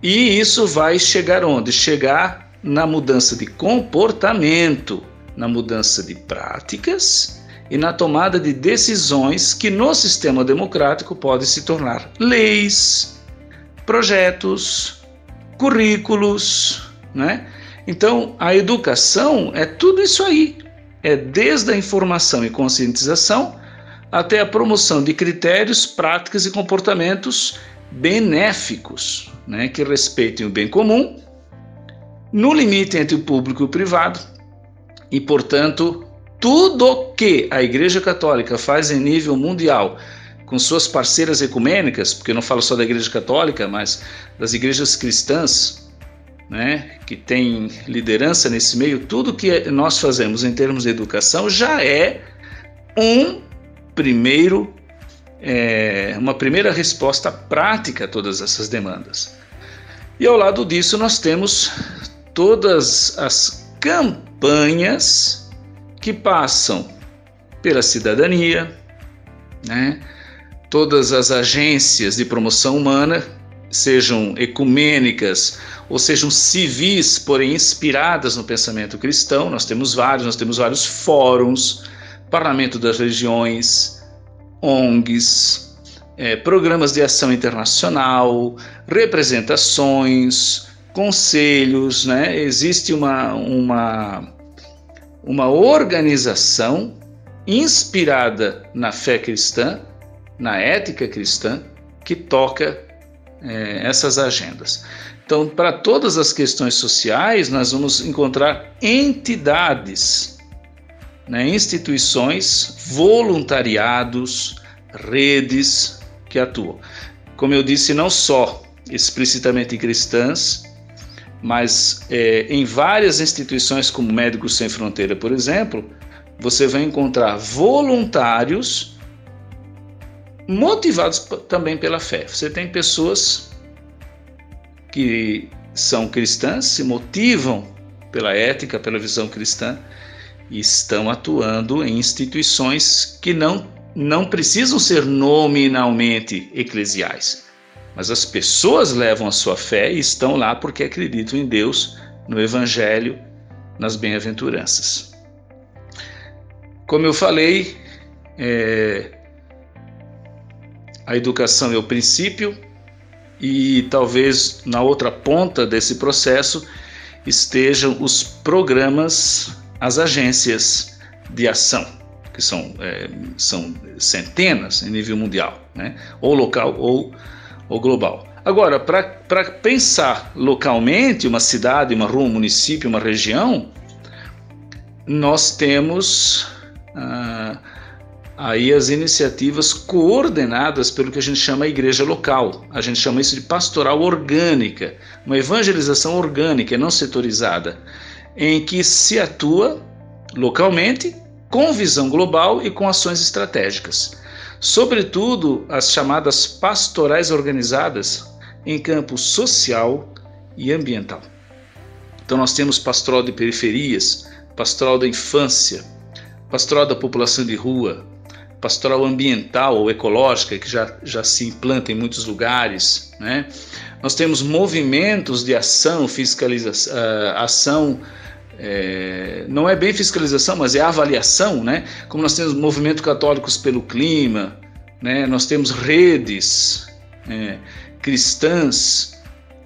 E isso vai chegar onde? Chegar na mudança de comportamento, na mudança de práticas e na tomada de decisões que no sistema democrático podem se tornar leis, projetos, currículos, né? Então, a educação é tudo isso aí. É desde a informação e conscientização até a promoção de critérios, práticas e comportamentos benéficos, né, que respeitem o bem comum, no limite entre o público e o privado, e, portanto, tudo que a Igreja Católica faz em nível mundial com suas parceiras ecumênicas, porque eu não falo só da Igreja Católica, mas das igrejas cristãs, né, que tem liderança nesse meio, tudo que nós fazemos em termos de educação já é um primeiro, é, uma primeira resposta prática a todas essas demandas. E ao lado disso nós temos todas as campanhas que passam pela cidadania, né? todas as agências de promoção humana, sejam ecumênicas ou sejam civis, porém inspiradas no pensamento cristão. Nós temos vários, nós temos vários fóruns, Parlamento das Regiões, ONGs, é, programas de ação internacional, representações, conselhos, né? Existe uma, uma, uma organização inspirada na fé cristã na ética cristã que toca é, essas agendas. Então, para todas as questões sociais, nós vamos encontrar entidades, né, instituições, voluntariados, redes que atuam. Como eu disse, não só explicitamente cristãs, mas é, em várias instituições, como Médicos Sem Fronteira, por exemplo, você vai encontrar voluntários motivados também pela fé. Você tem pessoas que são cristãs, se motivam pela ética, pela visão cristã e estão atuando em instituições que não, não precisam ser nominalmente eclesiais, mas as pessoas levam a sua fé e estão lá porque acreditam em Deus, no Evangelho, nas bem-aventuranças. Como eu falei, é, a educação é o princípio e talvez na outra ponta desse processo estejam os programas, as agências de ação, que são, é, são centenas em nível mundial, né? ou local ou, ou global. Agora, para pensar localmente, uma cidade, uma rua, um município, uma região, nós temos. Ah, aí as iniciativas coordenadas pelo que a gente chama igreja local. A gente chama isso de pastoral orgânica, uma evangelização orgânica, não setorizada, em que se atua localmente com visão global e com ações estratégicas. Sobretudo as chamadas pastorais organizadas em campo social e ambiental. Então nós temos pastoral de periferias, pastoral da infância, pastoral da população de rua, pastoral ambiental ou ecológica, que já, já se implanta em muitos lugares. Né? Nós temos movimentos de ação, fiscalização, uh, ação. É, não é bem fiscalização, mas é avaliação, né? Como nós temos movimento católicos pelo clima, né? Nós temos redes é, cristãs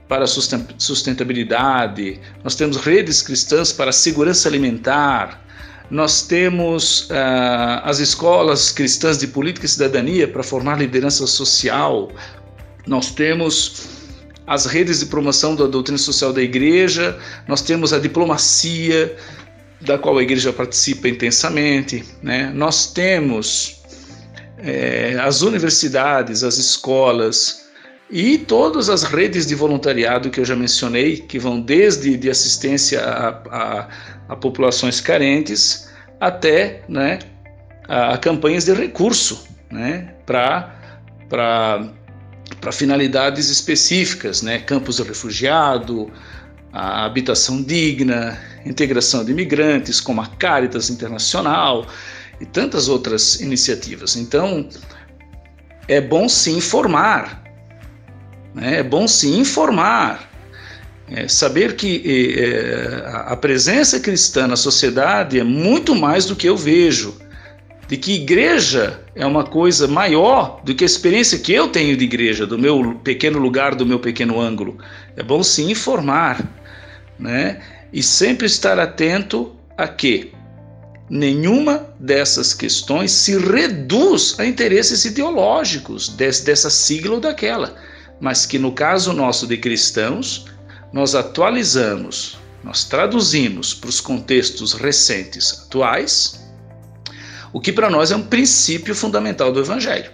para sustentabilidade, nós temos redes cristãs para segurança alimentar, nós temos uh, as escolas cristãs de política e cidadania para formar liderança social, nós temos as redes de promoção da doutrina social da igreja, nós temos a diplomacia, da qual a igreja participa intensamente, né? nós temos é, as universidades, as escolas, e todas as redes de voluntariado que eu já mencionei, que vão desde de assistência a, a, a populações carentes até né, a, a campanhas de recurso né, para finalidades específicas, né, campos de refugiado, a habitação digna, integração de imigrantes, como a Caritas Internacional e tantas outras iniciativas. Então, é bom se informar né? É bom se informar. É saber que é, a presença cristã na sociedade é muito mais do que eu vejo. De que igreja é uma coisa maior do que a experiência que eu tenho de igreja, do meu pequeno lugar, do meu pequeno ângulo. É bom se informar, né? E sempre estar atento a que nenhuma dessas questões se reduz a interesses ideológicos dessa sigla ou daquela, mas que no caso nosso de cristãos, nós atualizamos, nós traduzimos para os contextos recentes atuais, o que para nós é um princípio fundamental do Evangelho.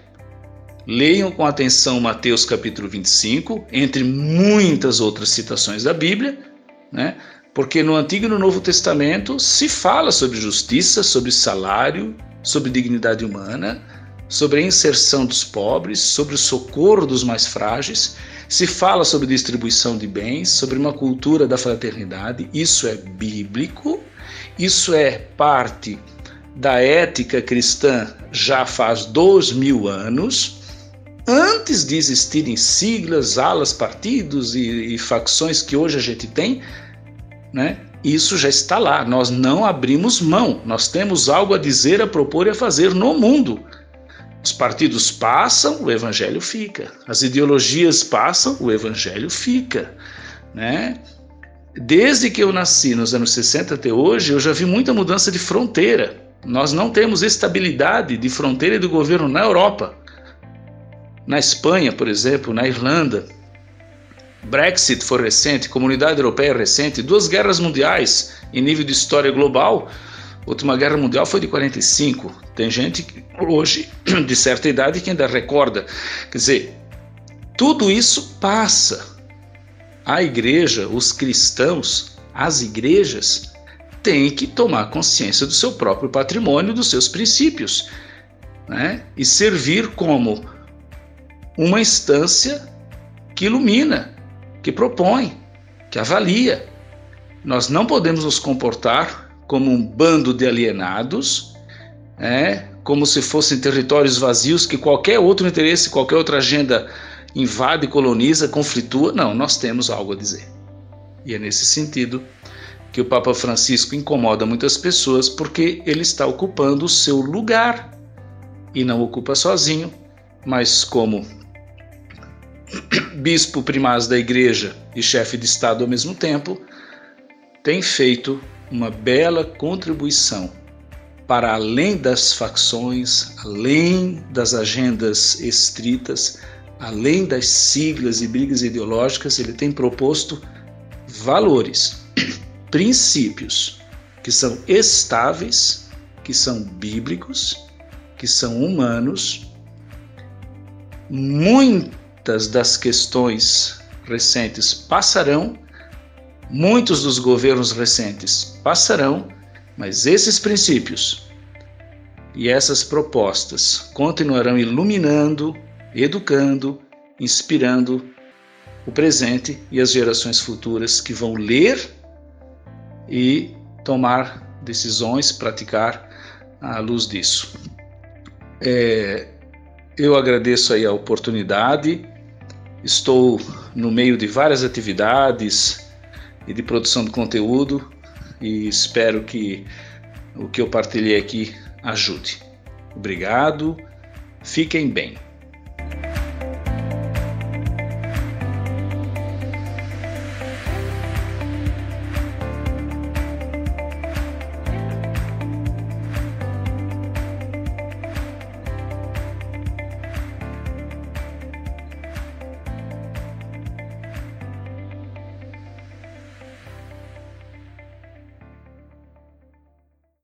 Leiam com atenção Mateus capítulo 25, entre muitas outras citações da Bíblia, né? porque no Antigo e no Novo Testamento se fala sobre justiça, sobre salário, sobre dignidade humana, sobre a inserção dos pobres, sobre o socorro dos mais frágeis, se fala sobre distribuição de bens, sobre uma cultura da fraternidade. Isso é bíblico, isso é parte da ética cristã já faz dois mil anos. Antes de existirem siglas, alas, partidos e, e facções que hoje a gente tem, né? Isso já está lá. Nós não abrimos mão. Nós temos algo a dizer, a propor e a fazer no mundo. Os partidos passam, o evangelho fica. As ideologias passam, o evangelho fica, né? Desde que eu nasci nos anos 60 até hoje, eu já vi muita mudança de fronteira. Nós não temos estabilidade de fronteira e do governo na Europa. Na Espanha, por exemplo, na Irlanda, Brexit foi recente, Comunidade Europeia recente, duas guerras mundiais em nível de história global última guerra mundial foi de 45. Tem gente hoje de certa idade que ainda recorda. Quer dizer, tudo isso passa. A igreja, os cristãos, as igrejas têm que tomar consciência do seu próprio patrimônio, dos seus princípios, né? E servir como uma instância que ilumina, que propõe, que avalia. Nós não podemos nos comportar como um bando de alienados, é, como se fossem territórios vazios que qualquer outro interesse, qualquer outra agenda invade, coloniza, conflitua. Não, nós temos algo a dizer. E é nesse sentido que o Papa Francisco incomoda muitas pessoas porque ele está ocupando o seu lugar e não ocupa sozinho, mas como bispo primaz da igreja e chefe de Estado ao mesmo tempo, tem feito uma bela contribuição para além das facções, além das agendas estritas, além das siglas e brigas ideológicas, ele tem proposto valores, princípios que são estáveis, que são bíblicos, que são humanos. Muitas das questões recentes passarão Muitos dos governos recentes passarão, mas esses princípios e essas propostas continuarão iluminando, educando, inspirando o presente e as gerações futuras que vão ler e tomar decisões, praticar à luz disso. É, eu agradeço aí a oportunidade, estou no meio de várias atividades, e de produção de conteúdo e espero que o que eu partilhei aqui ajude. Obrigado, fiquem bem.